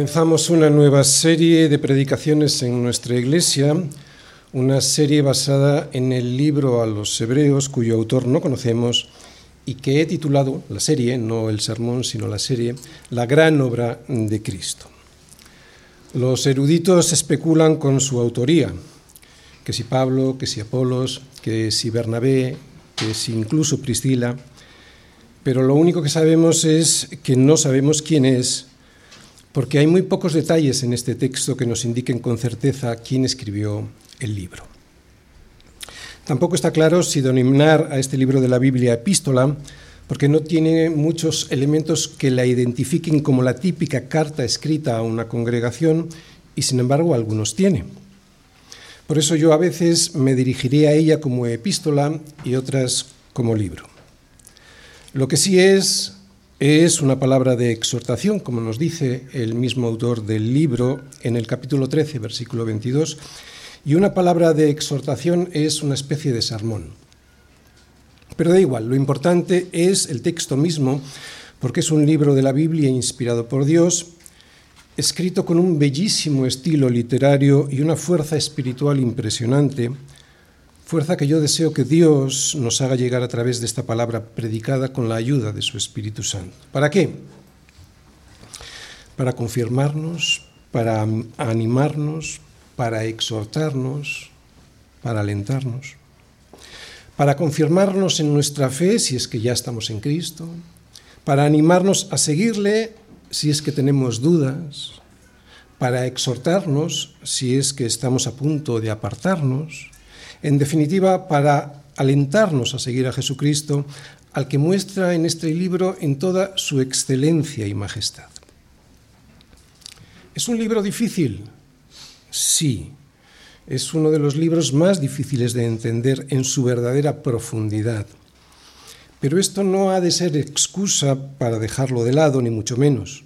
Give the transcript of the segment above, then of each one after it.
Comenzamos una nueva serie de predicaciones en nuestra iglesia, una serie basada en el libro a los hebreos cuyo autor no conocemos y que he titulado la serie, no el sermón, sino la serie, La gran obra de Cristo. Los eruditos especulan con su autoría, que si Pablo, que si Apolos, que si Bernabé, que si incluso Priscila, pero lo único que sabemos es que no sabemos quién es, porque hay muy pocos detalles en este texto que nos indiquen con certeza quién escribió el libro. Tampoco está claro si denominar a este libro de la Biblia epístola, porque no tiene muchos elementos que la identifiquen como la típica carta escrita a una congregación, y sin embargo algunos tiene. Por eso yo a veces me dirigiré a ella como epístola y otras como libro. Lo que sí es es una palabra de exhortación, como nos dice el mismo autor del libro en el capítulo 13, versículo 22, y una palabra de exhortación es una especie de sermón. Pero da igual, lo importante es el texto mismo, porque es un libro de la Biblia inspirado por Dios, escrito con un bellísimo estilo literario y una fuerza espiritual impresionante, fuerza que yo deseo que Dios nos haga llegar a través de esta palabra predicada con la ayuda de su Espíritu Santo. ¿Para qué? Para confirmarnos, para animarnos, para exhortarnos, para alentarnos, para confirmarnos en nuestra fe si es que ya estamos en Cristo, para animarnos a seguirle si es que tenemos dudas, para exhortarnos si es que estamos a punto de apartarnos, en definitiva, para alentarnos a seguir a Jesucristo, al que muestra en este libro en toda su excelencia y majestad. ¿Es un libro difícil? Sí. Es uno de los libros más difíciles de entender en su verdadera profundidad. Pero esto no ha de ser excusa para dejarlo de lado, ni mucho menos.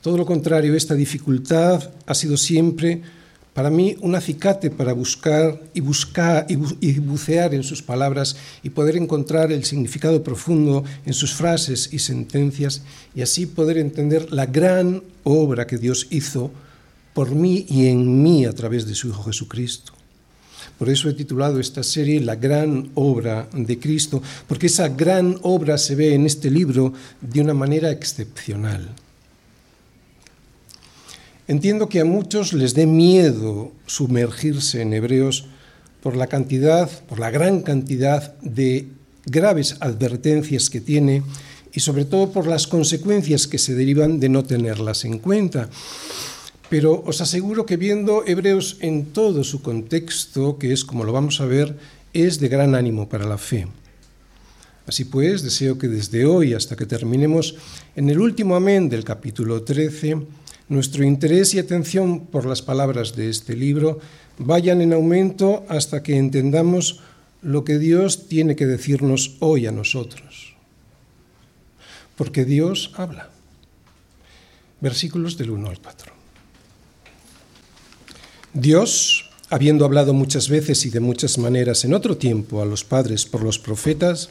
Todo lo contrario, esta dificultad ha sido siempre para mí, un acicate para buscar y buscar y, bucear en sus palabras y poder encontrar el significado profundo en sus frases y sentencias y así poder entender la gran obra que Dios hizo por mí y en mí a través de su Hijo Jesucristo. Por eso he titulado esta serie La gran obra de Cristo, porque esa gran obra se ve en este libro de una manera excepcional. Entiendo que a muchos les dé miedo sumergirse en Hebreos por la cantidad, por la gran cantidad de graves advertencias que tiene y sobre todo por las consecuencias que se derivan de no tenerlas en cuenta. Pero os aseguro que viendo Hebreos en todo su contexto, que es como lo vamos a ver, es de gran ánimo para la fe. Así pues, deseo que desde hoy hasta que terminemos en el último amén del capítulo 13, nuestro interés y atención por las palabras de este libro vayan en aumento hasta que entendamos lo que Dios tiene que decirnos hoy a nosotros. Porque Dios habla. Versículos del 1 al 4. Dios, habiendo hablado muchas veces y de muchas maneras en otro tiempo a los padres por los profetas,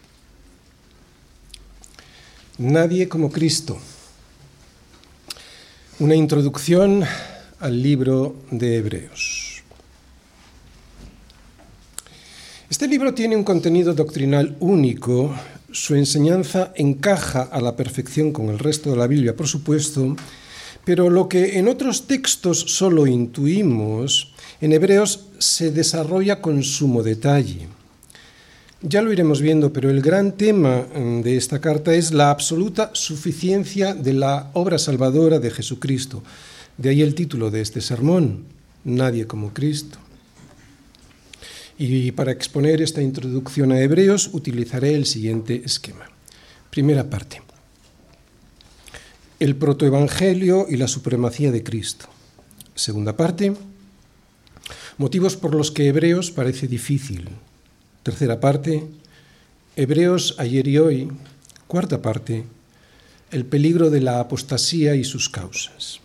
Nadie como Cristo. Una introducción al libro de Hebreos. Este libro tiene un contenido doctrinal único, su enseñanza encaja a la perfección con el resto de la Biblia, por supuesto, pero lo que en otros textos solo intuimos, en Hebreos se desarrolla con sumo detalle. Ya lo iremos viendo, pero el gran tema mm, de esta carta es la absoluta suficiencia de la obra salvadora de Jesucristo. De ahí el título de este sermón, Nadie como Cristo. Y para exponer esta introducción a Hebreos utilizaré el siguiente esquema. Primera parte. El protoevangelio y la supremacía de Cristo. Segunda parte, motivos por los que Hebreos parece difícil. Tercera parte, Hebreos ayer y hoy. Cuarta parte, el peligro de la apostasía y sus causas.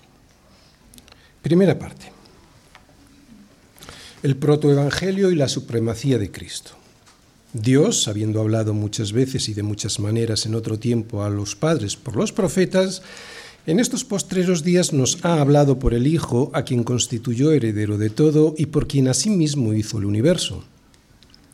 Primera parte, el protoevangelio y la supremacía de Cristo. Dios, habiendo hablado muchas veces y de muchas maneras en otro tiempo a los padres por los profetas, en estos postreros días nos ha hablado por el Hijo, a quien constituyó heredero de todo y por quien asimismo hizo el universo,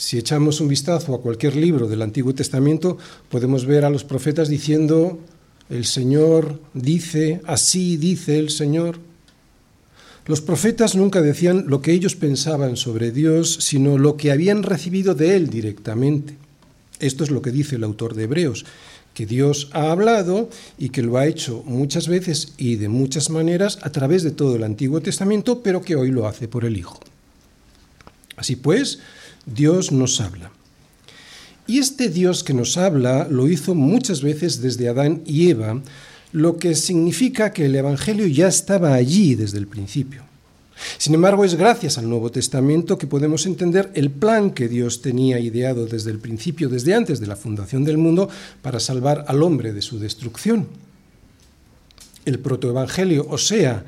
Si echamos un vistazo a cualquier libro del Antiguo Testamento, podemos ver a los profetas diciendo, el Señor dice, así dice el Señor. Los profetas nunca decían lo que ellos pensaban sobre Dios, sino lo que habían recibido de Él directamente. Esto es lo que dice el autor de Hebreos que Dios ha hablado y que lo ha hecho muchas veces y de muchas maneras a través de todo el Antiguo Testamento, pero que hoy lo hace por el Hijo. Así pues, Dios nos habla. Y este Dios que nos habla lo hizo muchas veces desde Adán y Eva, lo que significa que el Evangelio ya estaba allí desde el principio. Sin embargo, es gracias al Nuevo Testamento que podemos entender el plan que Dios tenía ideado desde el principio, desde antes de la fundación del mundo, para salvar al hombre de su destrucción. El protoevangelio, o sea,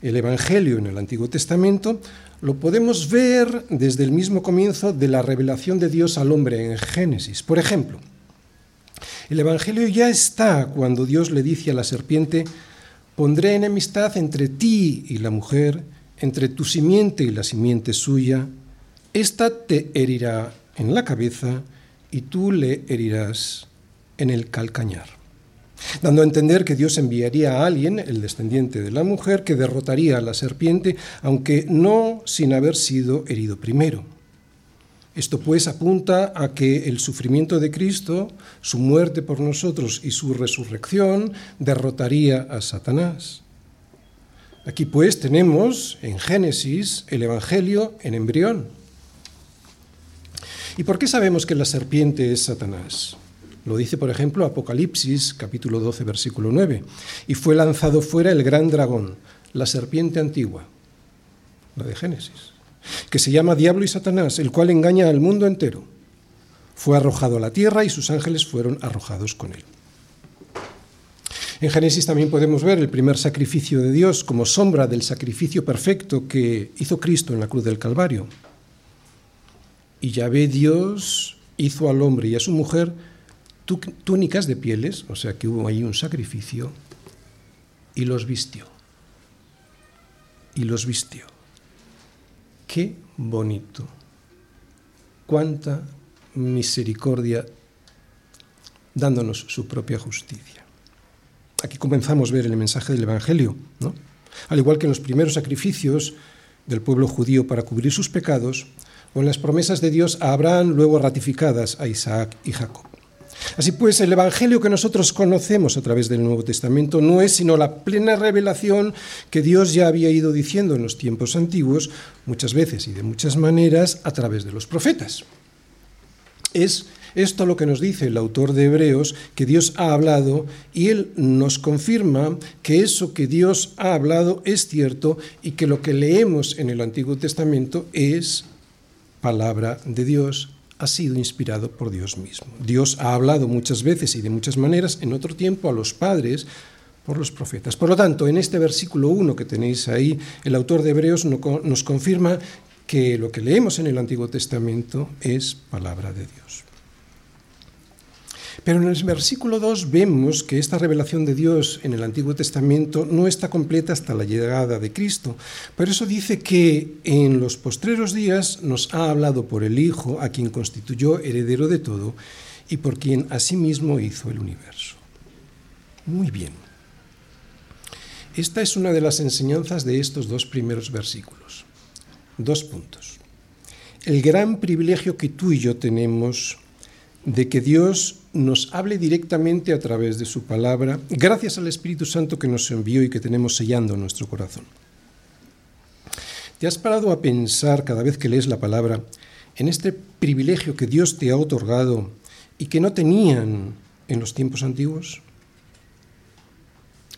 el Evangelio en el Antiguo Testamento, lo podemos ver desde el mismo comienzo de la revelación de Dios al hombre en Génesis. Por ejemplo, el Evangelio ya está cuando Dios le dice a la serpiente, pondré enemistad entre ti y la mujer, entre tu simiente y la simiente suya, ésta te herirá en la cabeza y tú le herirás en el calcañar. Dando a entender que Dios enviaría a alguien, el descendiente de la mujer, que derrotaría a la serpiente, aunque no sin haber sido herido primero. Esto pues apunta a que el sufrimiento de Cristo, su muerte por nosotros y su resurrección derrotaría a Satanás. Aquí pues tenemos en Génesis el Evangelio en embrión. ¿Y por qué sabemos que la serpiente es Satanás? Lo dice, por ejemplo, Apocalipsis capítulo 12, versículo 9. Y fue lanzado fuera el gran dragón, la serpiente antigua, la de Génesis, que se llama Diablo y Satanás, el cual engaña al mundo entero. Fue arrojado a la tierra y sus ángeles fueron arrojados con él. En Génesis también podemos ver el primer sacrificio de Dios como sombra del sacrificio perfecto que hizo Cristo en la cruz del Calvario. Y ya ve Dios hizo al hombre y a su mujer túnicas de pieles, o sea que hubo ahí un sacrificio, y los vistió. Y los vistió. Qué bonito. Cuánta misericordia dándonos su propia justicia. Aquí comenzamos a ver el mensaje del Evangelio, ¿no? Al igual que en los primeros sacrificios del pueblo judío para cubrir sus pecados, o en las promesas de Dios a Abraham, luego ratificadas a Isaac y Jacob. Así pues, el Evangelio que nosotros conocemos a través del Nuevo Testamento no es sino la plena revelación que Dios ya había ido diciendo en los tiempos antiguos, muchas veces y de muchas maneras, a través de los profetas. Es esto lo que nos dice el autor de Hebreos, que Dios ha hablado y él nos confirma que eso que Dios ha hablado es cierto y que lo que leemos en el Antiguo Testamento es palabra de Dios, ha sido inspirado por Dios mismo. Dios ha hablado muchas veces y de muchas maneras en otro tiempo a los padres por los profetas. Por lo tanto, en este versículo 1 que tenéis ahí, el autor de Hebreos nos confirma que lo que leemos en el Antiguo Testamento es palabra de Dios. Pero en el versículo 2 vemos que esta revelación de Dios en el Antiguo Testamento no está completa hasta la llegada de Cristo. Por eso dice que en los postreros días nos ha hablado por el Hijo, a quien constituyó heredero de todo y por quien asimismo hizo el universo. Muy bien. Esta es una de las enseñanzas de estos dos primeros versículos. Dos puntos. el gran privilegio que tú y yo tenemos de que Dios nos hable directamente a través de su palabra, gracias al Espíritu Santo que nos envió y que tenemos sellando nuestro corazón. ¿Te has parado a pensar cada vez que lees la palabra en este privilegio que Dios te ha otorgado y que no tenían en los tiempos antiguos?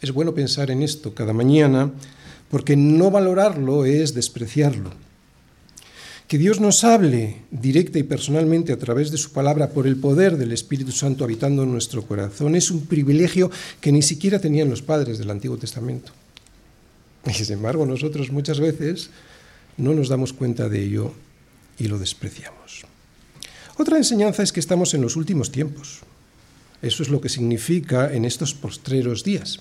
Es bueno pensar en esto cada mañana porque no valorarlo es despreciarlo. Que Dios nos hable directa y personalmente a través de su palabra por el poder del Espíritu Santo habitando en nuestro corazón es un privilegio que ni siquiera tenían los padres del Antiguo Testamento. Y sin embargo nosotros muchas veces no nos damos cuenta de ello y lo despreciamos. Otra enseñanza es que estamos en los últimos tiempos. Eso es lo que significa en estos postreros días.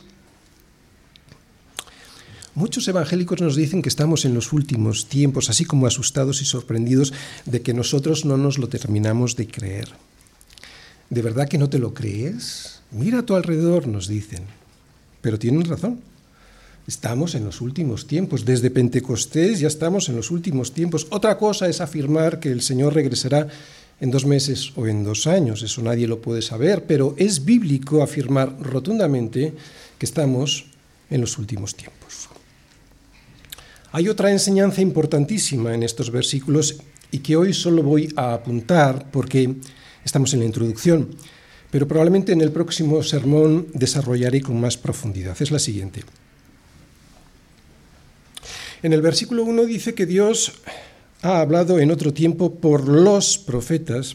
Muchos evangélicos nos dicen que estamos en los últimos tiempos, así como asustados y sorprendidos de que nosotros no nos lo terminamos de creer. ¿De verdad que no te lo crees? Mira a tu alrededor, nos dicen. Pero tienen razón. Estamos en los últimos tiempos. Desde Pentecostés ya estamos en los últimos tiempos. Otra cosa es afirmar que el Señor regresará en dos meses o en dos años. Eso nadie lo puede saber, pero es bíblico afirmar rotundamente que estamos en los últimos tiempos. Hay otra enseñanza importantísima en estos versículos y que hoy solo voy a apuntar porque estamos en la introducción, pero probablemente en el próximo sermón desarrollaré con más profundidad. Es la siguiente. En el versículo 1 dice que Dios ha hablado en otro tiempo por los profetas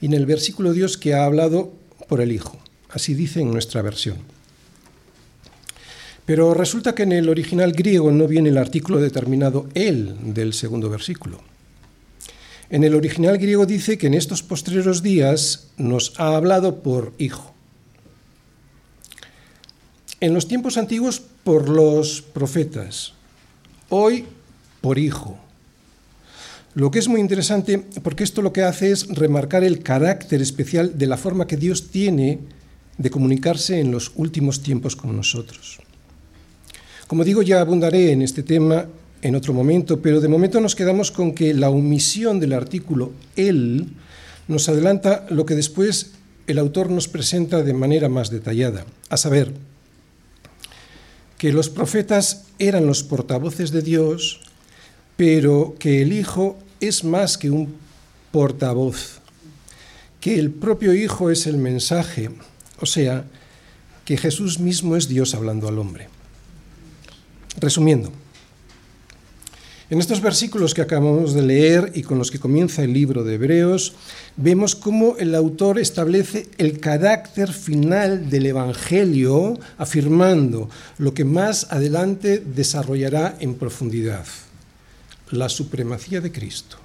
y en el versículo Dios que ha hablado por el Hijo. Así dice en nuestra versión. Pero resulta que en el original griego no viene el artículo determinado el del segundo versículo. En el original griego dice que en estos postreros días nos ha hablado por hijo. En los tiempos antiguos por los profetas, hoy por hijo. Lo que es muy interesante porque esto lo que hace es remarcar el carácter especial de la forma que Dios tiene de comunicarse en los últimos tiempos con nosotros. Como digo, ya abundaré en este tema en otro momento, pero de momento nos quedamos con que la omisión del artículo él nos adelanta lo que después el autor nos presenta de manera más detallada, a saber, que los profetas eran los portavoces de Dios, pero que el Hijo es más que un portavoz, que el propio Hijo es el mensaje, o sea, que Jesús mismo es Dios hablando al hombre. Resumiendo, en estos versículos que acabamos de leer y con los que comienza el libro de Hebreos, vemos cómo el autor establece el carácter final del Evangelio, afirmando lo que más adelante desarrollará en profundidad, la supremacía de Cristo.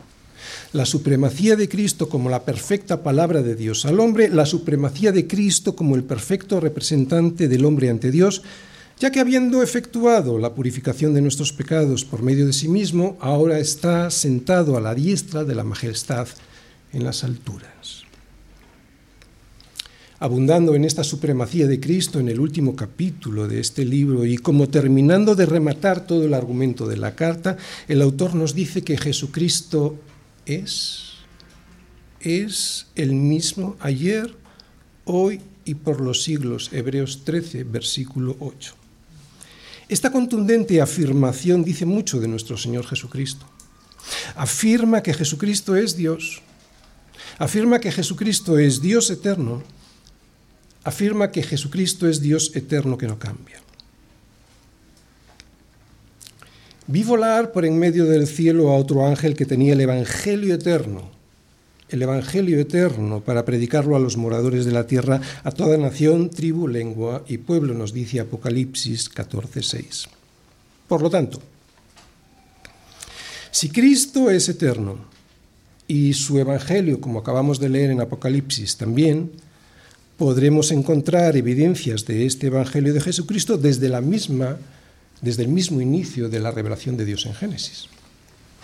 La supremacía de Cristo como la perfecta palabra de Dios al hombre, la supremacía de Cristo como el perfecto representante del hombre ante Dios, ya que habiendo efectuado la purificación de nuestros pecados por medio de sí mismo, ahora está sentado a la diestra de la majestad en las alturas. Abundando en esta supremacía de Cristo en el último capítulo de este libro y como terminando de rematar todo el argumento de la carta, el autor nos dice que Jesucristo es, es el mismo ayer, hoy y por los siglos. Hebreos 13, versículo 8. Esta contundente afirmación dice mucho de nuestro Señor Jesucristo. Afirma que Jesucristo es Dios. Afirma que Jesucristo es Dios eterno. Afirma que Jesucristo es Dios eterno que no cambia. Vi volar por en medio del cielo a otro ángel que tenía el Evangelio eterno el Evangelio eterno para predicarlo a los moradores de la tierra, a toda nación, tribu, lengua y pueblo, nos dice Apocalipsis 14:6. Por lo tanto, si Cristo es eterno y su Evangelio, como acabamos de leer en Apocalipsis también, podremos encontrar evidencias de este Evangelio de Jesucristo desde la misma desde el mismo inicio de la revelación de Dios en Génesis.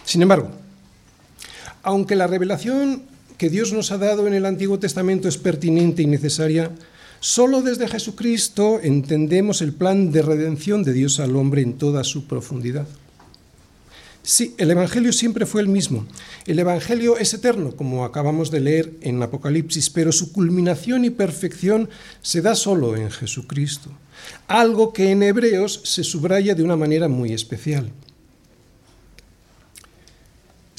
Sin embargo, aunque la revelación que Dios nos ha dado en el Antiguo Testamento es pertinente y necesaria, solo desde Jesucristo entendemos el plan de redención de Dios al hombre en toda su profundidad. Sí, el Evangelio siempre fue el mismo. El Evangelio es eterno, como acabamos de leer en Apocalipsis, pero su culminación y perfección se da solo en Jesucristo. Algo que en Hebreos se subraya de una manera muy especial.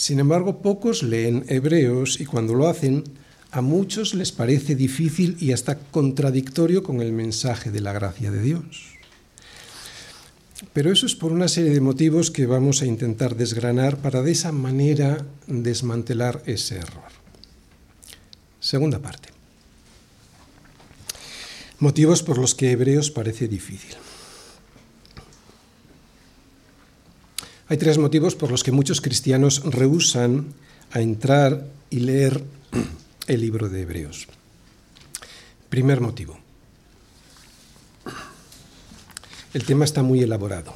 Sin embargo, pocos leen Hebreos y cuando lo hacen, a muchos les parece difícil y hasta contradictorio con el mensaje de la gracia de Dios. Pero eso es por una serie de motivos que vamos a intentar desgranar para de esa manera desmantelar ese error. Segunda parte. Motivos por los que Hebreos parece difícil. Hay tres motivos por los que muchos cristianos rehusan a entrar y leer el libro de Hebreos. Primer motivo. El tema está muy elaborado.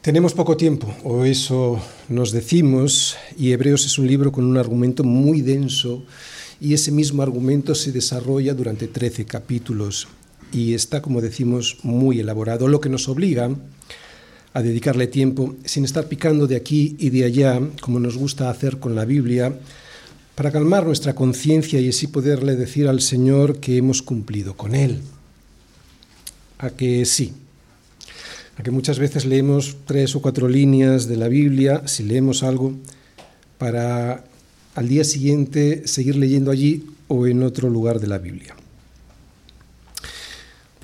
Tenemos poco tiempo, o eso nos decimos, y Hebreos es un libro con un argumento muy denso, y ese mismo argumento se desarrolla durante 13 capítulos, y está, como decimos, muy elaborado, lo que nos obliga a dedicarle tiempo sin estar picando de aquí y de allá, como nos gusta hacer con la Biblia, para calmar nuestra conciencia y así poderle decir al Señor que hemos cumplido con Él. A que sí, a que muchas veces leemos tres o cuatro líneas de la Biblia, si leemos algo, para al día siguiente seguir leyendo allí o en otro lugar de la Biblia.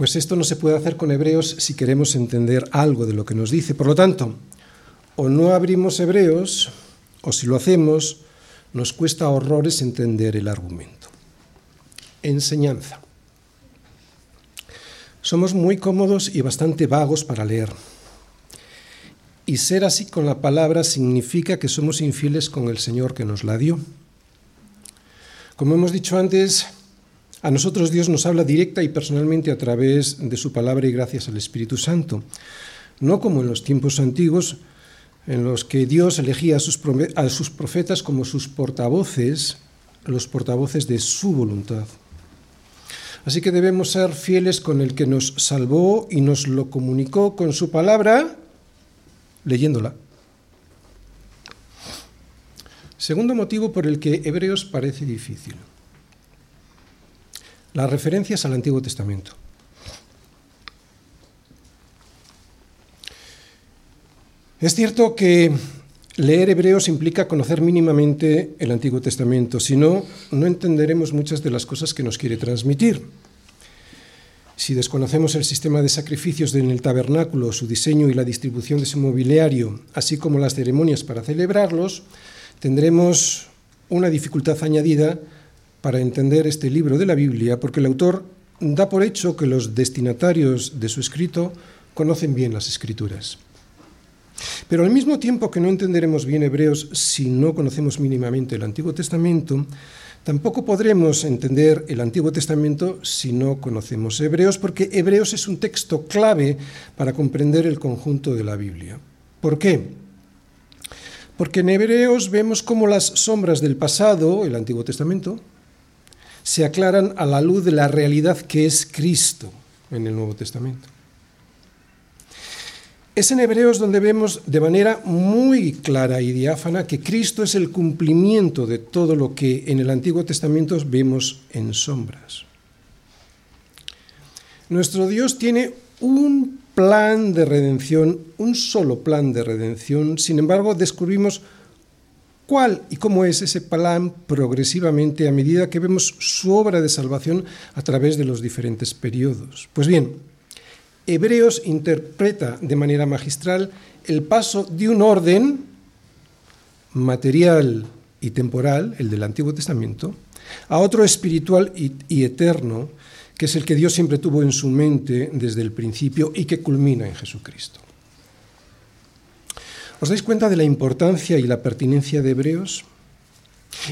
Pues esto no se puede hacer con Hebreos si queremos entender algo de lo que nos dice. Por lo tanto, o no abrimos Hebreos, o si lo hacemos, nos cuesta horrores entender el argumento. Enseñanza. Somos muy cómodos y bastante vagos para leer. Y ser así con la palabra significa que somos infieles con el Señor que nos la dio. Como hemos dicho antes, a nosotros Dios nos habla directa y personalmente a través de su palabra y gracias al Espíritu Santo. No como en los tiempos antiguos, en los que Dios elegía a sus, profetas como sus portavoces, los portavoces de su voluntad. Así que debemos ser fieles con el que nos salvó y nos lo comunicó con su palabra, leyéndola. Segundo motivo por el que Hebreos parece difícil. Las referencias al Antiguo Testamento. Es cierto que leer hebreos implica conocer mínimamente el Antiguo Testamento, si no, no entenderemos muchas de las cosas que nos quiere transmitir. Si desconocemos el sistema de sacrificios en el tabernáculo, su diseño y la distribución de su mobiliario, así como las ceremonias para celebrarlos, tendremos una dificultad añadida para entender este libro de la Biblia, porque el autor da por hecho que los destinatarios de su escrito conocen bien las escrituras. Pero al mismo tiempo que no entenderemos bien hebreos si no conocemos mínimamente el Antiguo Testamento, tampoco podremos entender el Antiguo Testamento si no conocemos hebreos, porque hebreos es un texto clave para comprender el conjunto de la Biblia. ¿Por qué? Porque en hebreos vemos cómo las sombras del pasado, el Antiguo Testamento, se aclaran a la luz de la realidad que es Cristo en el Nuevo Testamento. Es en Hebreos donde vemos de manera muy clara y diáfana que Cristo es el cumplimiento de todo lo que en el Antiguo Testamento vemos en sombras. Nuestro Dios tiene un plan de redención, un solo plan de redención, sin embargo descubrimos cuál y cómo es ese plan progresivamente a medida que vemos su obra de salvación a través de los diferentes periodos. Pues bien, Hebreos interpreta de manera magistral el paso de un orden material y temporal, el del Antiguo Testamento, a otro espiritual y, eterno, que es el que Dios siempre tuvo en su mente desde el principio y que culmina en Jesucristo. ¿Os dais cuenta de la importancia y la pertinencia de Hebreos?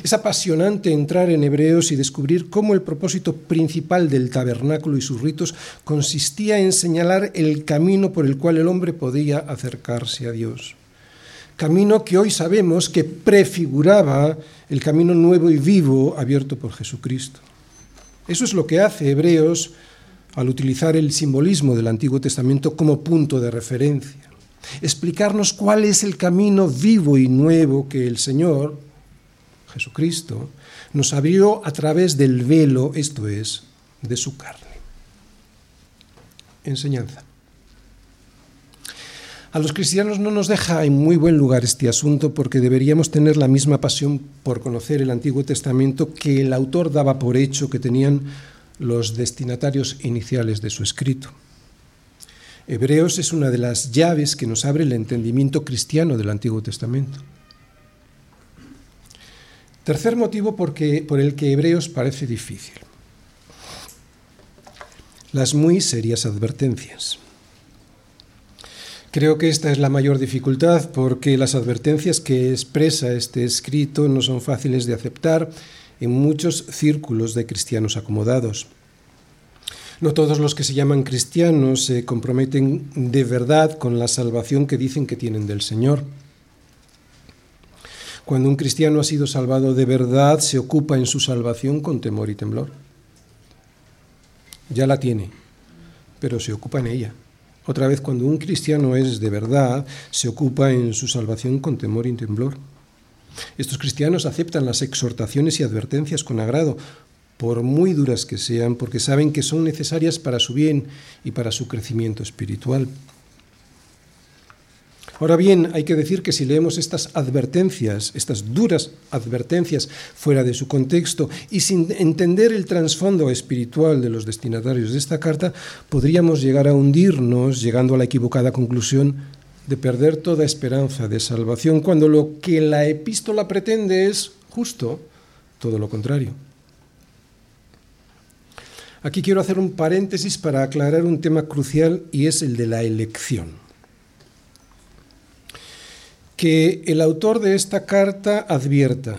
Es apasionante entrar en Hebreos y descubrir cómo el propósito principal del tabernáculo y sus ritos consistía en señalar el camino por el cual el hombre podía acercarse a Dios. Camino que hoy sabemos que prefiguraba el camino nuevo y vivo abierto por Jesucristo. Eso es lo que hace Hebreos al utilizar el simbolismo del Antiguo Testamento como punto de referencia. Explicarnos cuál es el camino vivo y nuevo que el Señor, Jesucristo, nos abrió a través del velo, esto es, de su carne. Enseñanza. A los cristianos no nos deja en muy buen lugar este asunto porque deberíamos tener la misma pasión por conocer el Antiguo Testamento que el autor daba por hecho que tenían los destinatarios iniciales de su escrito. Hebreos es una de las llaves que nos abre el entendimiento cristiano del Antiguo Testamento. Tercer motivo por el que Hebreos parece difícil. Las muy serias advertencias. Creo que esta es la mayor dificultad porque las advertencias que expresa este escrito no son fáciles de aceptar en muchos círculos de cristianos acomodados. No todos los que se llaman cristianos se comprometen de verdad con la salvación que dicen que tienen del Señor. Cuando un cristiano ha sido salvado de verdad, se ocupa en su salvación con temor y temblor. Ya la tiene, pero se ocupa en ella. Otra vez, cuando un cristiano es de verdad, se ocupa en su salvación con temor y temblor. Estos cristianos aceptan las exhortaciones y advertencias con agrado, por muy duras que sean, porque saben que son necesarias para su bien y para su crecimiento espiritual. Ahora bien, hay que decir que si leemos estas advertencias, estas duras advertencias fuera de su contexto y sin entender el trasfondo espiritual de los destinatarios de esta carta, podríamos llegar a hundirnos llegando a la equivocada conclusión de perder toda esperanza de salvación, cuando lo que la epístola pretende es justo todo lo contrario. Aquí quiero hacer un paréntesis para aclarar un tema crucial y es el de la elección que el autor de esta carta advierta,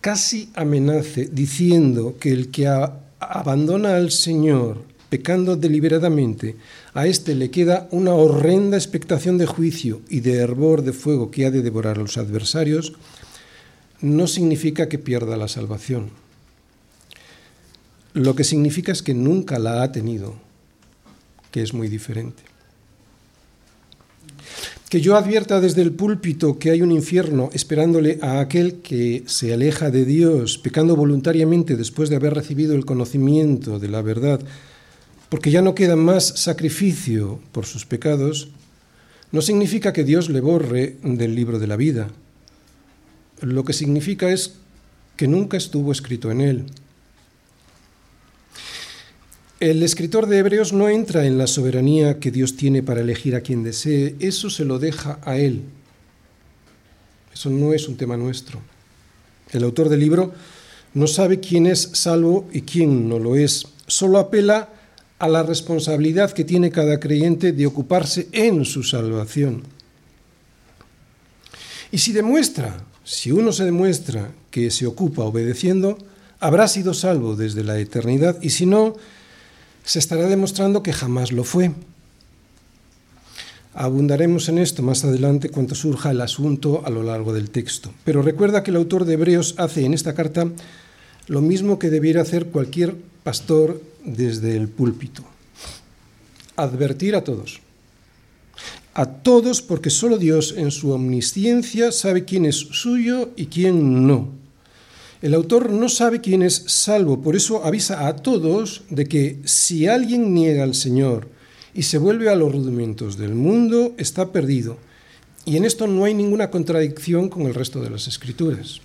casi amenace, diciendo que el que abandona al Señor pecando deliberadamente, a éste le queda una horrenda expectación de juicio y de hervor de fuego que ha de devorar a los adversarios, no significa que pierda la salvación. Lo que significa es que nunca la ha tenido, que es muy diferente que yo advierta desde el púlpito que hay un infierno esperándole a aquel que se aleja de Dios, pecando voluntariamente después de haber recibido el conocimiento de la verdad, porque ya no queda más sacrificio por sus pecados, no significa que Dios le borre del libro de la vida. Lo que significa es que nunca estuvo escrito en él. El escritor de Hebreos no entra en la soberanía que Dios tiene para elegir a quien desee, eso se lo deja a él. Eso no es un tema nuestro. El autor del libro no sabe quién es salvo y quién no lo es, solo apela a la responsabilidad que tiene cada creyente de ocuparse en su salvación. Y si demuestra, si uno se demuestra que se ocupa obedeciendo, habrá sido salvo desde la eternidad y si no, se estará demostrando que jamás lo fue. Abundaremos en esto más adelante cuando surja el asunto a lo largo del texto. Pero recuerda que el autor de Hebreos hace en esta carta lo mismo que debiera hacer cualquier pastor desde el púlpito. Advertir a todos. A todos porque solo Dios en su omnisciencia sabe quién es suyo y quién no. El autor no sabe quién es salvo, por eso avisa a todos de que si alguien niega al Señor y se vuelve a los rudimentos del mundo, está perdido. Y en esto no hay ninguna contradicción con el resto de las escrituras.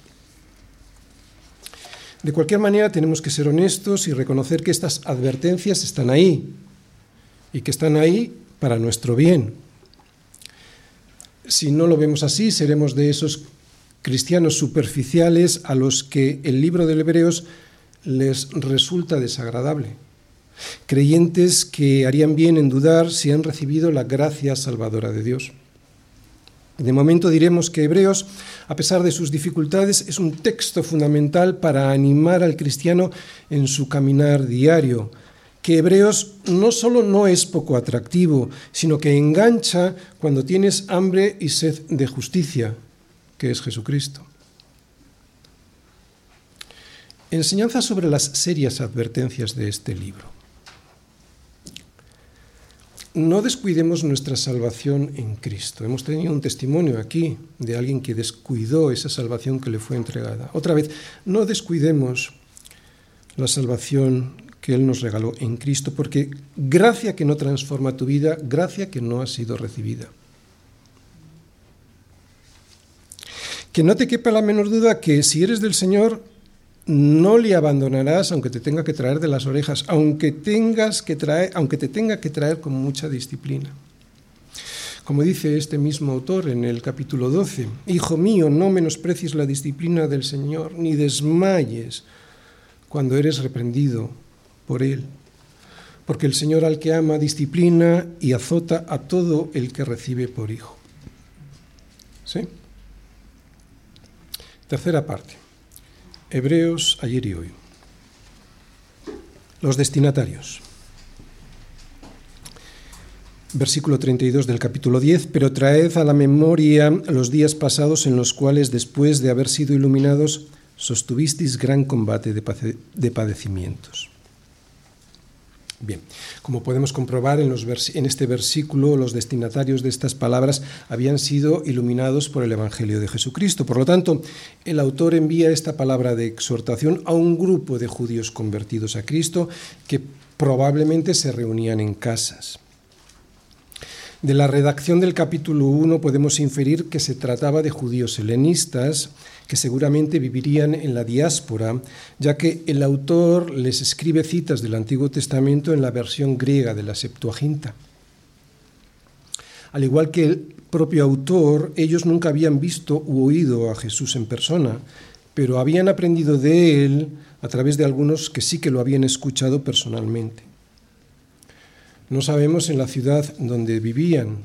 De cualquier manera, tenemos que ser honestos y reconocer que estas advertencias están ahí y que están ahí para nuestro bien. Si no lo vemos así, seremos de esos cristianos superficiales a los que el libro de Hebreos les resulta desagradable. Creyentes que harían bien en dudar si han recibido la gracia salvadora de Dios. De momento diremos que Hebreos, a pesar de sus dificultades, es un texto fundamental para animar al cristiano en su caminar diario, que Hebreos no solo no es poco atractivo, sino que engancha cuando tienes hambre y sed de justicia, que es Jesucristo. Enseñanza sobre las serias advertencias de este libro. no descuidemos nuestra salvación en Cristo. Hemos tenido un testimonio aquí de alguien que descuidó esa salvación que le fue entregada. Otra vez, no descuidemos la salvación que Él nos regaló en Cristo, porque gracia que no transforma tu vida, gracia que no ha sido recibida. Que no te quepa la menor duda que si eres del Señor, no le abandonarás aunque te tenga que traer de las orejas, aunque, tengas que traer, aunque te tenga que traer con mucha disciplina. Como dice este mismo autor en el capítulo 12, Hijo mío, no menosprecies la disciplina del Señor, ni desmayes cuando eres reprendido por Él, porque el Señor al que ama disciplina y azota a todo el que recibe por hijo. ¿Sí? Tercera parte. Hebreos ayer y hoy. Los destinatarios. Versículo 32 del capítulo 10, pero traed a la memoria los días pasados en los cuales, después de haber sido iluminados, sostuvisteis gran combate de, padecimientos. Bien, como podemos comprobar en, en, este versículo, los destinatarios de estas palabras habían sido iluminados por el Evangelio de Jesucristo. Por lo tanto, el autor envía esta palabra de exhortación a un grupo de judíos convertidos a Cristo que probablemente se reunían en casas. De la redacción del capítulo 1 podemos inferir que se trataba de judíos helenistas que seguramente vivirían en la diáspora, ya que el autor les escribe citas del Antiguo Testamento en la versión griega de la Septuaginta. Al igual que el propio autor, ellos nunca habían visto u oído a Jesús en persona, pero habían aprendido de él a través de algunos que sí que lo habían escuchado personalmente. No sabemos en la ciudad donde vivían,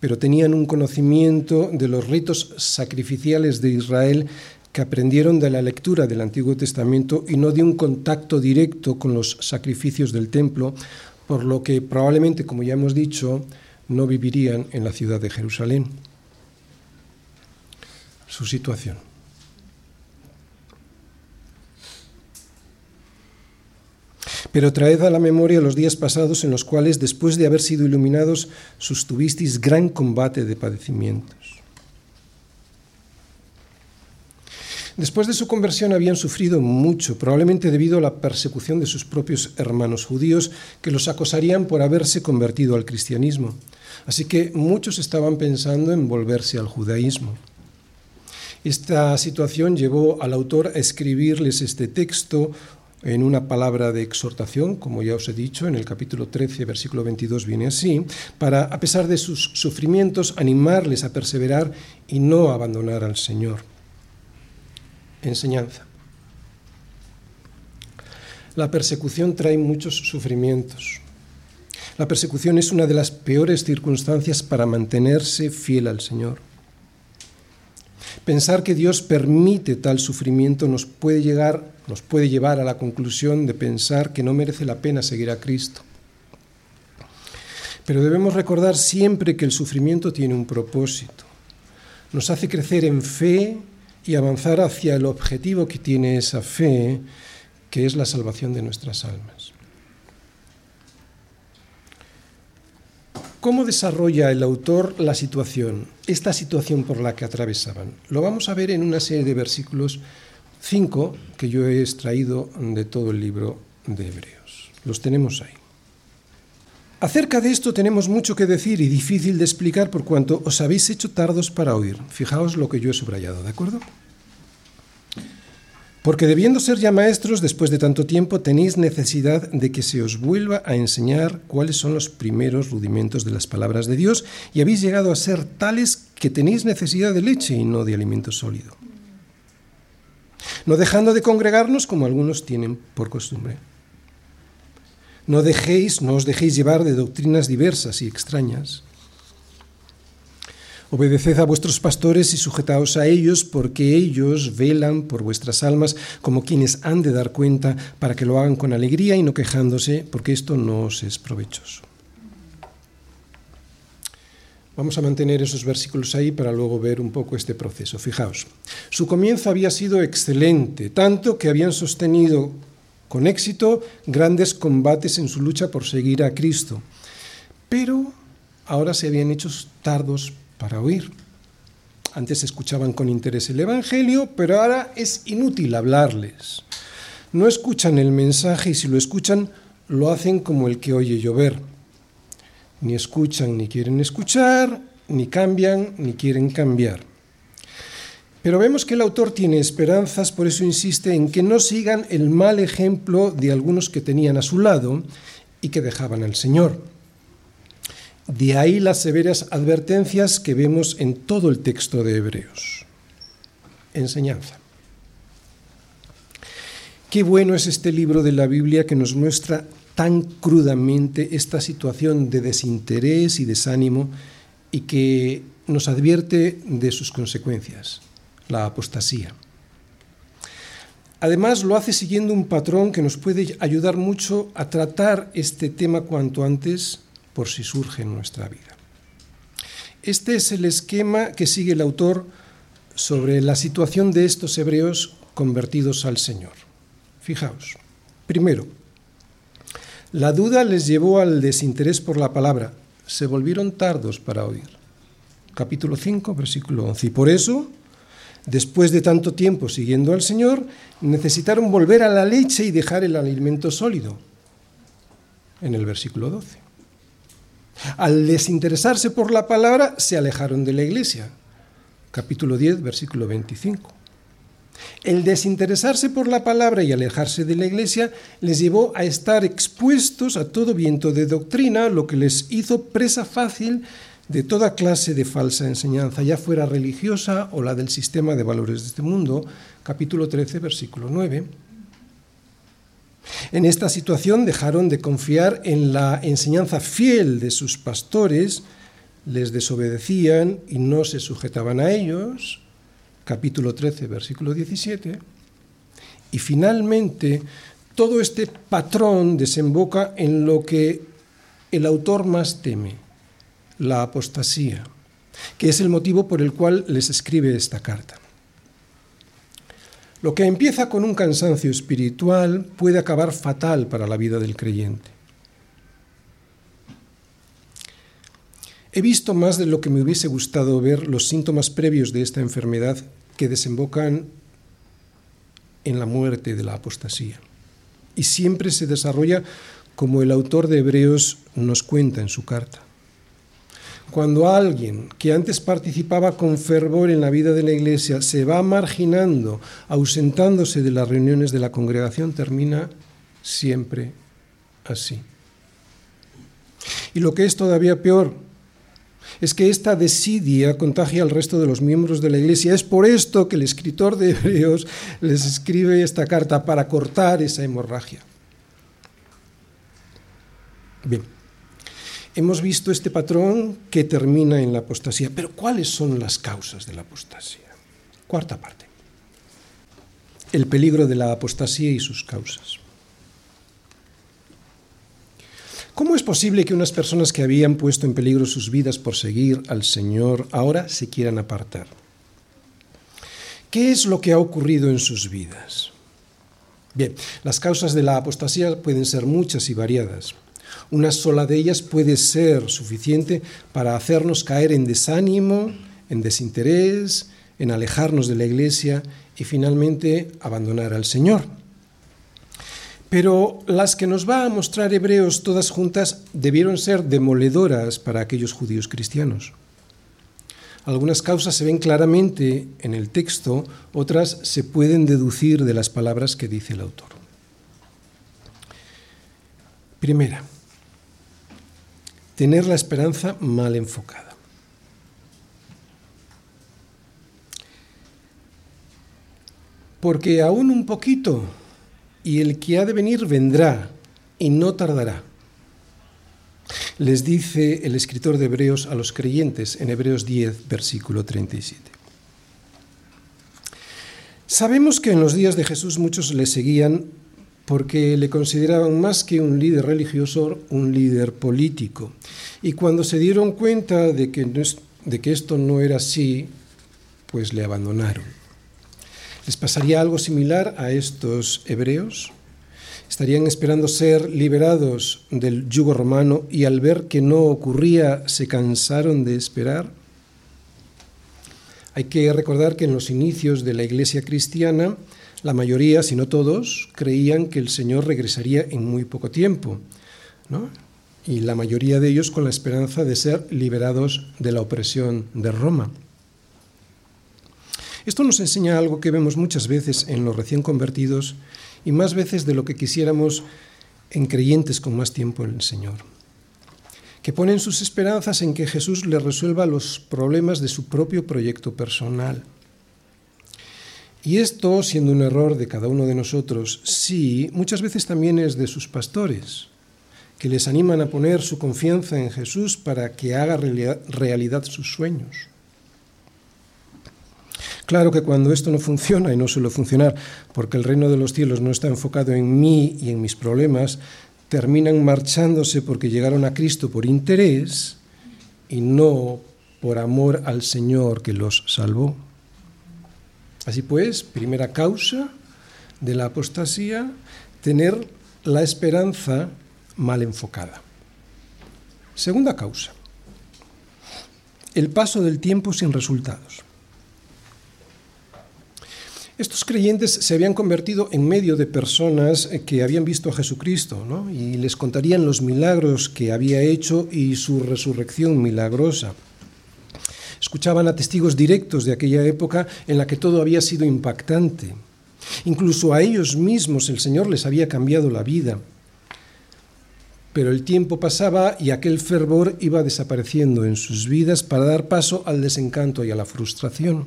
pero tenían un conocimiento de los ritos sacrificiales de Israel que aprendieron de la lectura del Antiguo Testamento y no de un contacto directo con los sacrificios del templo, por lo que probablemente, como ya hemos dicho, no vivirían en la ciudad de Jerusalén. Su situación. Pero traed a la memoria los días pasados en los cuales, después de haber sido iluminados, sustuvisteis gran combate de padecimientos. Después de su conversión habían sufrido mucho, probablemente debido a la persecución de sus propios hermanos judíos que los acosarían por haberse convertido al cristianismo. Así que muchos estaban pensando en volverse al judaísmo. Esta situación llevó al autor a escribirles este texto en una palabra de exhortación, como ya os he dicho, en el capítulo 13, versículo 22 viene así, para, a pesar de sus sufrimientos, animarles a perseverar y no abandonar al Señor. Enseñanza. La persecución trae muchos sufrimientos. La persecución es una de las peores circunstancias para mantenerse fiel al Señor. Pensar que Dios permite tal sufrimiento nos puede, llegar, nos puede llevar a la conclusión de pensar que no merece la pena seguir a Cristo. Pero debemos recordar siempre que el sufrimiento tiene un propósito. Nos hace crecer en fe y avanzar hacia el objetivo que tiene esa fe, que es la salvación de nuestras almas. ¿Cómo desarrolla el autor la situación, esta situación por la que atravesaban? Lo vamos a ver en una serie de versículos, cinco, que yo he extraído de todo el libro de Hebreos. Los tenemos ahí. Acerca de esto tenemos mucho que decir y difícil de explicar por cuanto os habéis hecho tardos para oír. Fijaos lo que yo he subrayado, ¿de acuerdo? Porque debiendo ser ya maestros después de tanto tiempo, tenéis necesidad de que se os vuelva a enseñar cuáles son los primeros rudimentos de las palabras de Dios y habéis llegado a ser tales que tenéis necesidad de leche y no de alimento sólido. No dejando de congregarnos como algunos tienen por costumbre. No dejéis, no os dejéis llevar de doctrinas diversas y extrañas Obedeced a vuestros pastores y sujetaos a ellos, porque ellos velan por vuestras almas como quienes han de dar cuenta, para que lo hagan con alegría y no quejándose, porque esto no os es provechoso. Vamos a mantener esos versículos ahí para luego ver un poco este proceso. Fijaos, su comienzo había sido excelente, tanto que habían sostenido con éxito grandes combates en su lucha por seguir a Cristo pero ahora se habían hecho tardos para oír. Antes escuchaban con interés el Evangelio, pero ahora es inútil hablarles. No escuchan el mensaje y si lo escuchan, lo hacen como el que oye llover. Ni escuchan ni quieren escuchar, ni cambian ni quieren cambiar. Pero vemos que el autor tiene esperanzas, por eso insiste en que no sigan el mal ejemplo de algunos que tenían a su lado y que dejaban al Señor. De ahí las severas advertencias que vemos en todo el texto de Hebreos. Enseñanza. Qué bueno es este libro de la Biblia que nos muestra tan crudamente esta situación de desinterés y desánimo y que nos advierte de sus consecuencias, la apostasía. Además, lo hace siguiendo un patrón que nos puede ayudar mucho a tratar este tema cuanto antes por si surge en nuestra vida. Este es el esquema que sigue el autor sobre la situación de estos hebreos convertidos al Señor. Fijaos, primero, la duda les llevó al desinterés por la palabra, se volvieron tardos para oír. Capítulo 5, versículo 11. Y por eso, después de tanto tiempo siguiendo al Señor, necesitaron volver a la leche y dejar el alimento sólido. En el versículo 12. Al desinteresarse por la palabra, se alejaron de la iglesia. Capítulo 10, versículo 25. El desinteresarse por la palabra y alejarse de la iglesia les llevó a estar expuestos a todo viento de doctrina, lo que les hizo presa fácil de toda clase de falsa enseñanza, ya fuera religiosa o la del sistema de valores de este mundo, capítulo 13, versículo 9. En esta situación dejaron de confiar en la enseñanza fiel de sus pastores, les desobedecían y no se sujetaban a ellos, capítulo 13, versículo 17. Y finalmente, todo este patrón desemboca en lo que el autor más teme, la apostasía, que es el motivo por el cual les escribe esta carta. Lo que empieza con un cansancio espiritual puede acabar fatal para la vida del creyente. He visto más de lo que me hubiese gustado ver los síntomas previos de esta enfermedad que desembocan en la muerte de la apostasía. Y siempre se desarrolla como el autor de Hebreos nos cuenta en su carta. Cuando alguien que antes participaba con fervor en la vida de la iglesia se va marginando, ausentándose de las reuniones de la congregación, termina siempre así. Y lo que es todavía peor, es que esta desidia contagia al resto de los miembros de la Iglesia. Es por esto que el escritor de Hebreos les escribe esta carta, para cortar esa hemorragia. Bien, hemos visto este patrón que termina en la apostasía, pero ¿cuáles son las causas de la apostasía? Cuarta parte. El peligro de la apostasía y sus causas. ¿Cómo es posible que unas personas que habían puesto en peligro sus vidas por seguir al Señor ahora se quieran apartar? ¿Qué es lo que ha ocurrido en sus vidas? Bien, las causas de la apostasía pueden ser muchas y variadas. Una sola de ellas puede ser suficiente para hacernos caer en desánimo, en desinterés, en alejarnos de la iglesia y finalmente abandonar al Señor. Pero las que nos va a mostrar Hebreos todas juntas debieron ser demoledoras para aquellos judíos cristianos. Algunas causas se ven claramente en el texto, otras se pueden deducir de las palabras que dice el autor. Primera, tener la esperanza mal enfocada. Porque aún un poquito y el que ha de venir vendrá y no tardará. Les dice el escritor de Hebreos a los creyentes en Hebreos 10, versículo 37. Sabemos que en los días de Jesús muchos le seguían porque le consideraban más que un líder religioso, un líder político. Y cuando se dieron cuenta de que, de que esto no era así, pues le abandonaron. ¿Les pasaría algo similar a estos hebreos? Estarían esperando ser liberados del yugo romano y al ver que no ocurría se cansaron de esperar. Hay que recordar que en los inicios de la iglesia cristiana, la mayoría, si no todos, creían que el Señor regresaría en muy poco tiempo, ¿no? y la mayoría de ellos con la esperanza de ser liberados de la opresión de Roma. Esto nos enseña algo que vemos muchas veces en los recién convertidos y más veces de lo que quisiéramos en creyentes con más tiempo en el Señor, que ponen sus esperanzas en que Jesús les resuelva los problemas de su propio proyecto personal. Y esto, siendo un error de cada uno de nosotros, sí, muchas veces también es de sus pastores, que les animan a poner su confianza en Jesús para que haga realidad sus sueños. Claro que cuando esto no funciona, y no suele funcionar, porque el reino de los cielos no está enfocado en mí y en mis problemas, terminan marchándose porque llegaron a Cristo por interés y no por amor al Señor que los salvó. Así pues, primera causa de la apostasía, tener la esperanza mal enfocada. Segunda causa, el paso del tiempo sin resultados. Estos creyentes se habían convertido en medio de personas que habían visto a Jesucristo ¿no? y les contarían los milagros que había hecho y su resurrección milagrosa. Escuchaban a testigos directos de aquella época en la que todo había sido impactante. Incluso a ellos mismos el Señor les había cambiado la vida. Pero el tiempo pasaba y aquel fervor iba desapareciendo en sus vidas para dar paso al desencanto y a la frustración.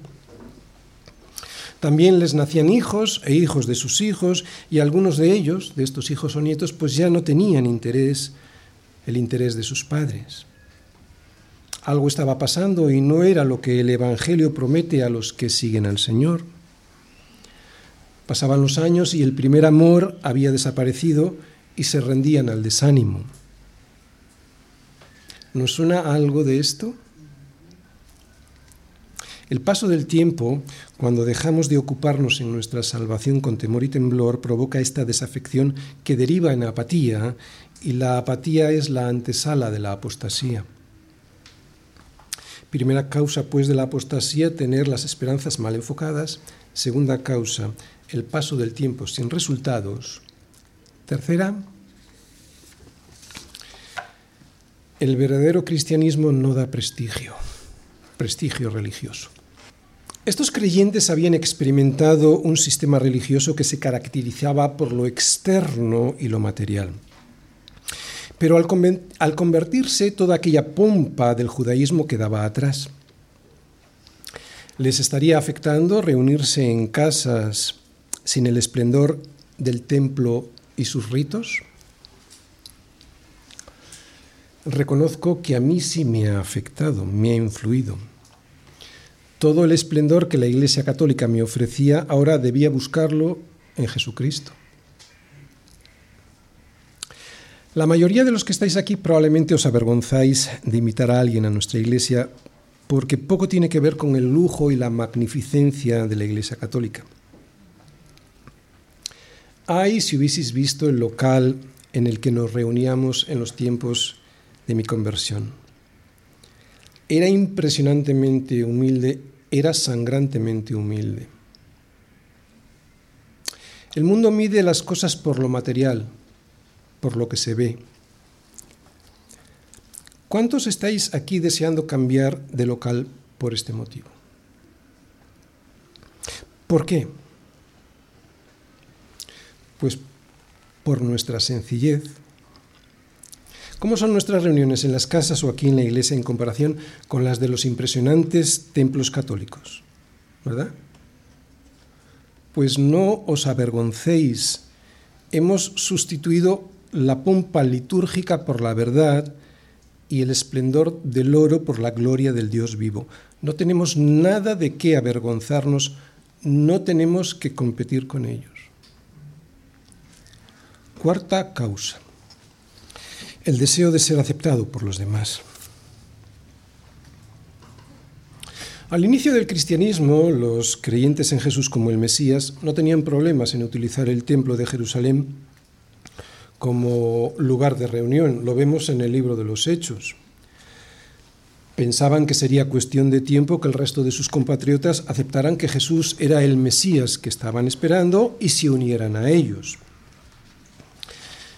También les nacían hijos e hijos de sus hijos y algunos de ellos, de estos hijos o nietos, pues ya no tenían interés, el interés de sus padres. Algo estaba pasando y no era lo que el Evangelio promete a los que siguen al Señor. Pasaban los años y el primer amor había desaparecido y se rendían al desánimo. ¿Nos suena algo de esto? El paso del tiempo, cuando dejamos de ocuparnos en nuestra salvación con temor y temblor, provoca esta desafección que deriva en apatía, y la apatía es la antesala de la apostasía. Primera causa, pues, de la apostasía, tener las esperanzas mal enfocadas. Segunda causa, el paso del tiempo sin resultados. Tercera, el verdadero cristianismo no da prestigio, prestigio religioso. Estos creyentes habían experimentado un sistema religioso que se caracterizaba por lo externo y lo material. Pero al, convertirse toda aquella pompa del judaísmo quedaba atrás. Les estaría afectando reunirse en casas sin el esplendor del templo y sus ritos. Reconozco que a mí sí me ha afectado, me ha influido. Todo el esplendor que la Iglesia Católica me ofrecía, ahora debía buscarlo en Jesucristo. La mayoría de los que estáis aquí probablemente os avergonzáis de imitar a alguien a nuestra Iglesia porque poco tiene que ver con el lujo y la magnificencia de la Iglesia Católica. Ay, si hubieseis visto el local en el que nos reuníamos en los tiempos de mi conversión. Era impresionantemente humilde era sangrantemente humilde. El mundo mide las cosas por lo material, por lo que se ve. ¿Cuántos estáis aquí deseando cambiar de local por este motivo? ¿Por qué? Pues por nuestra sencillez, ¿Cómo son nuestras reuniones en las casas o aquí en la iglesia en comparación con las de los impresionantes templos católicos? ¿Verdad? Pues no os avergoncéis. Hemos sustituido la pompa litúrgica por la verdad y el esplendor del oro por la gloria del Dios vivo. No tenemos nada de qué avergonzarnos, no tenemos que competir con ellos. Cuarta causa el deseo de ser aceptado por los demás. Al inicio del cristianismo, los creyentes en Jesús como el Mesías no tenían problemas en utilizar el templo de Jerusalén como lugar de reunión. Lo vemos en el libro de los Hechos. Pensaban que sería cuestión de tiempo que el resto de sus compatriotas aceptaran que Jesús era el Mesías que estaban esperando y se unieran a ellos.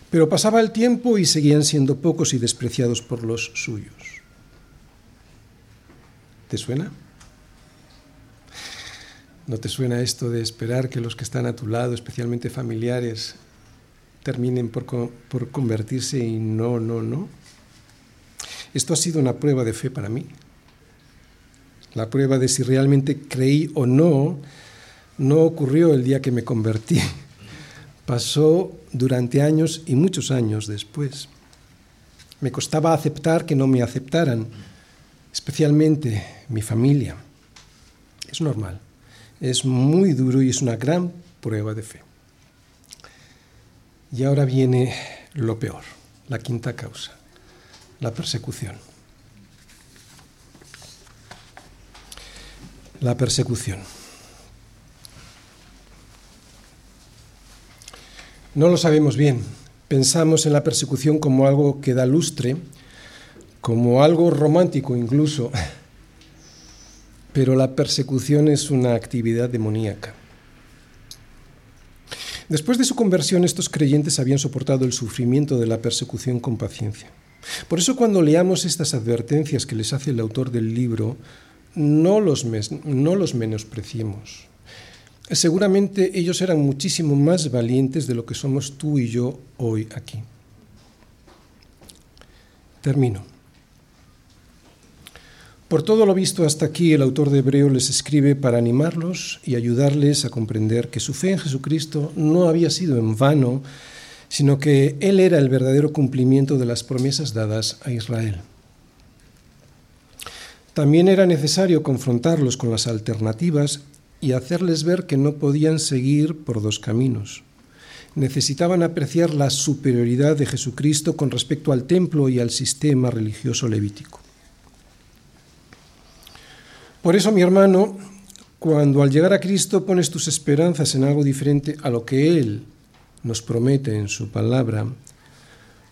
Pero pasaba el tiempo y seguían siendo pocos y despreciados por los suyos. ¿Te suena? ¿No te suena esto de esperar que los que están a tu lado, especialmente familiares, terminen por, por convertirse y no, no, no? Esto ha sido una prueba de fe para mí. La prueba de si realmente creí o no no ocurrió el día que me convertí. Pasó durante años y muchos años después. Me costaba aceptar que no me aceptaran, especialmente mi familia. Es normal, es muy duro y es una gran prueba de fe. Y ahora viene lo peor, la quinta causa la persecución. La persecución. No lo sabemos bien. Pensamos en la persecución como algo que da lustre, como algo romántico incluso, pero la persecución es una actividad demoníaca. Después de su conversión, estos creyentes habían soportado el sufrimiento de la persecución con paciencia. Por eso cuando leamos estas advertencias que les hace el autor del libro, no los, no los menospreciemos. Seguramente ellos eran muchísimo más valientes de lo que somos tú y yo hoy aquí. Termino. Por todo lo visto hasta aquí, el autor de Hebreo les escribe para animarlos y ayudarles a comprender que su fe en Jesucristo no había sido en vano, sino que Él era el verdadero cumplimiento de las promesas dadas a Israel. También era necesario confrontarlos con las alternativas y hacerles ver que no podían seguir por dos caminos. Necesitaban apreciar la superioridad de Jesucristo con respecto al templo y al sistema religioso levítico. Por eso, mi hermano, cuando al llegar a Cristo pones tus esperanzas en algo diferente a lo que Él nos promete en su palabra,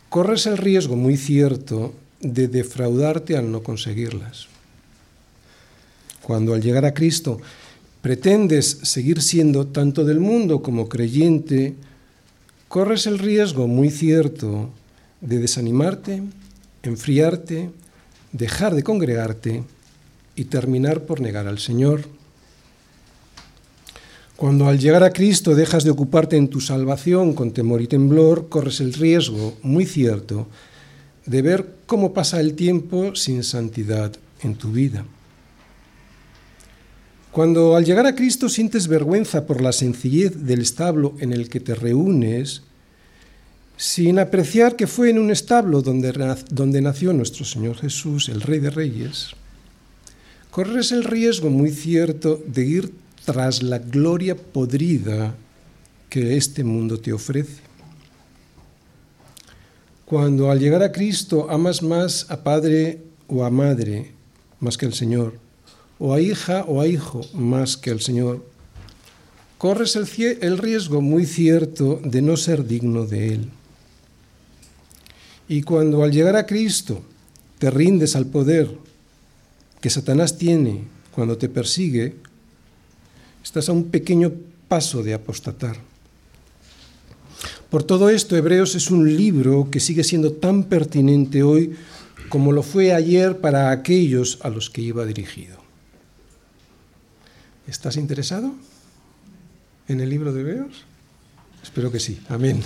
corres el riesgo muy cierto de defraudarte al no conseguirlas. Cuando al llegar a Cristo pretendes seguir siendo tanto del mundo como creyente, corres el riesgo muy cierto de desanimarte, enfriarte, dejar de congregarte y terminar por negar al Señor. Cuando al llegar a Cristo dejas de ocuparte en tu salvación con temor y temblor, corres el riesgo, muy cierto, de ver cómo pasa el tiempo sin santidad en tu vida. Cuando al llegar a Cristo sientes vergüenza por la sencillez del establo en el que te reúnes, sin apreciar que fue en un establo donde, donde nació nuestro Señor Jesús, el Rey de Reyes, corres el riesgo muy cierto de ir tras la gloria podrida que este mundo te ofrece. Cuando al llegar a Cristo amas más a padre o a madre más que al Señor, o a hija o a hijo más que al Señor, corres el, el riesgo muy cierto de no ser digno de Él. Y cuando al llegar a Cristo te rindes al poder que Satanás tiene cuando te persigue, Estás a un pequeño paso de apostatar. Por todo esto, Hebreos es un libro que sigue siendo tan pertinente hoy como lo fue ayer para aquellos a los que iba dirigido. ¿Estás interesado en el libro de Hebreos? Espero que sí. Amén.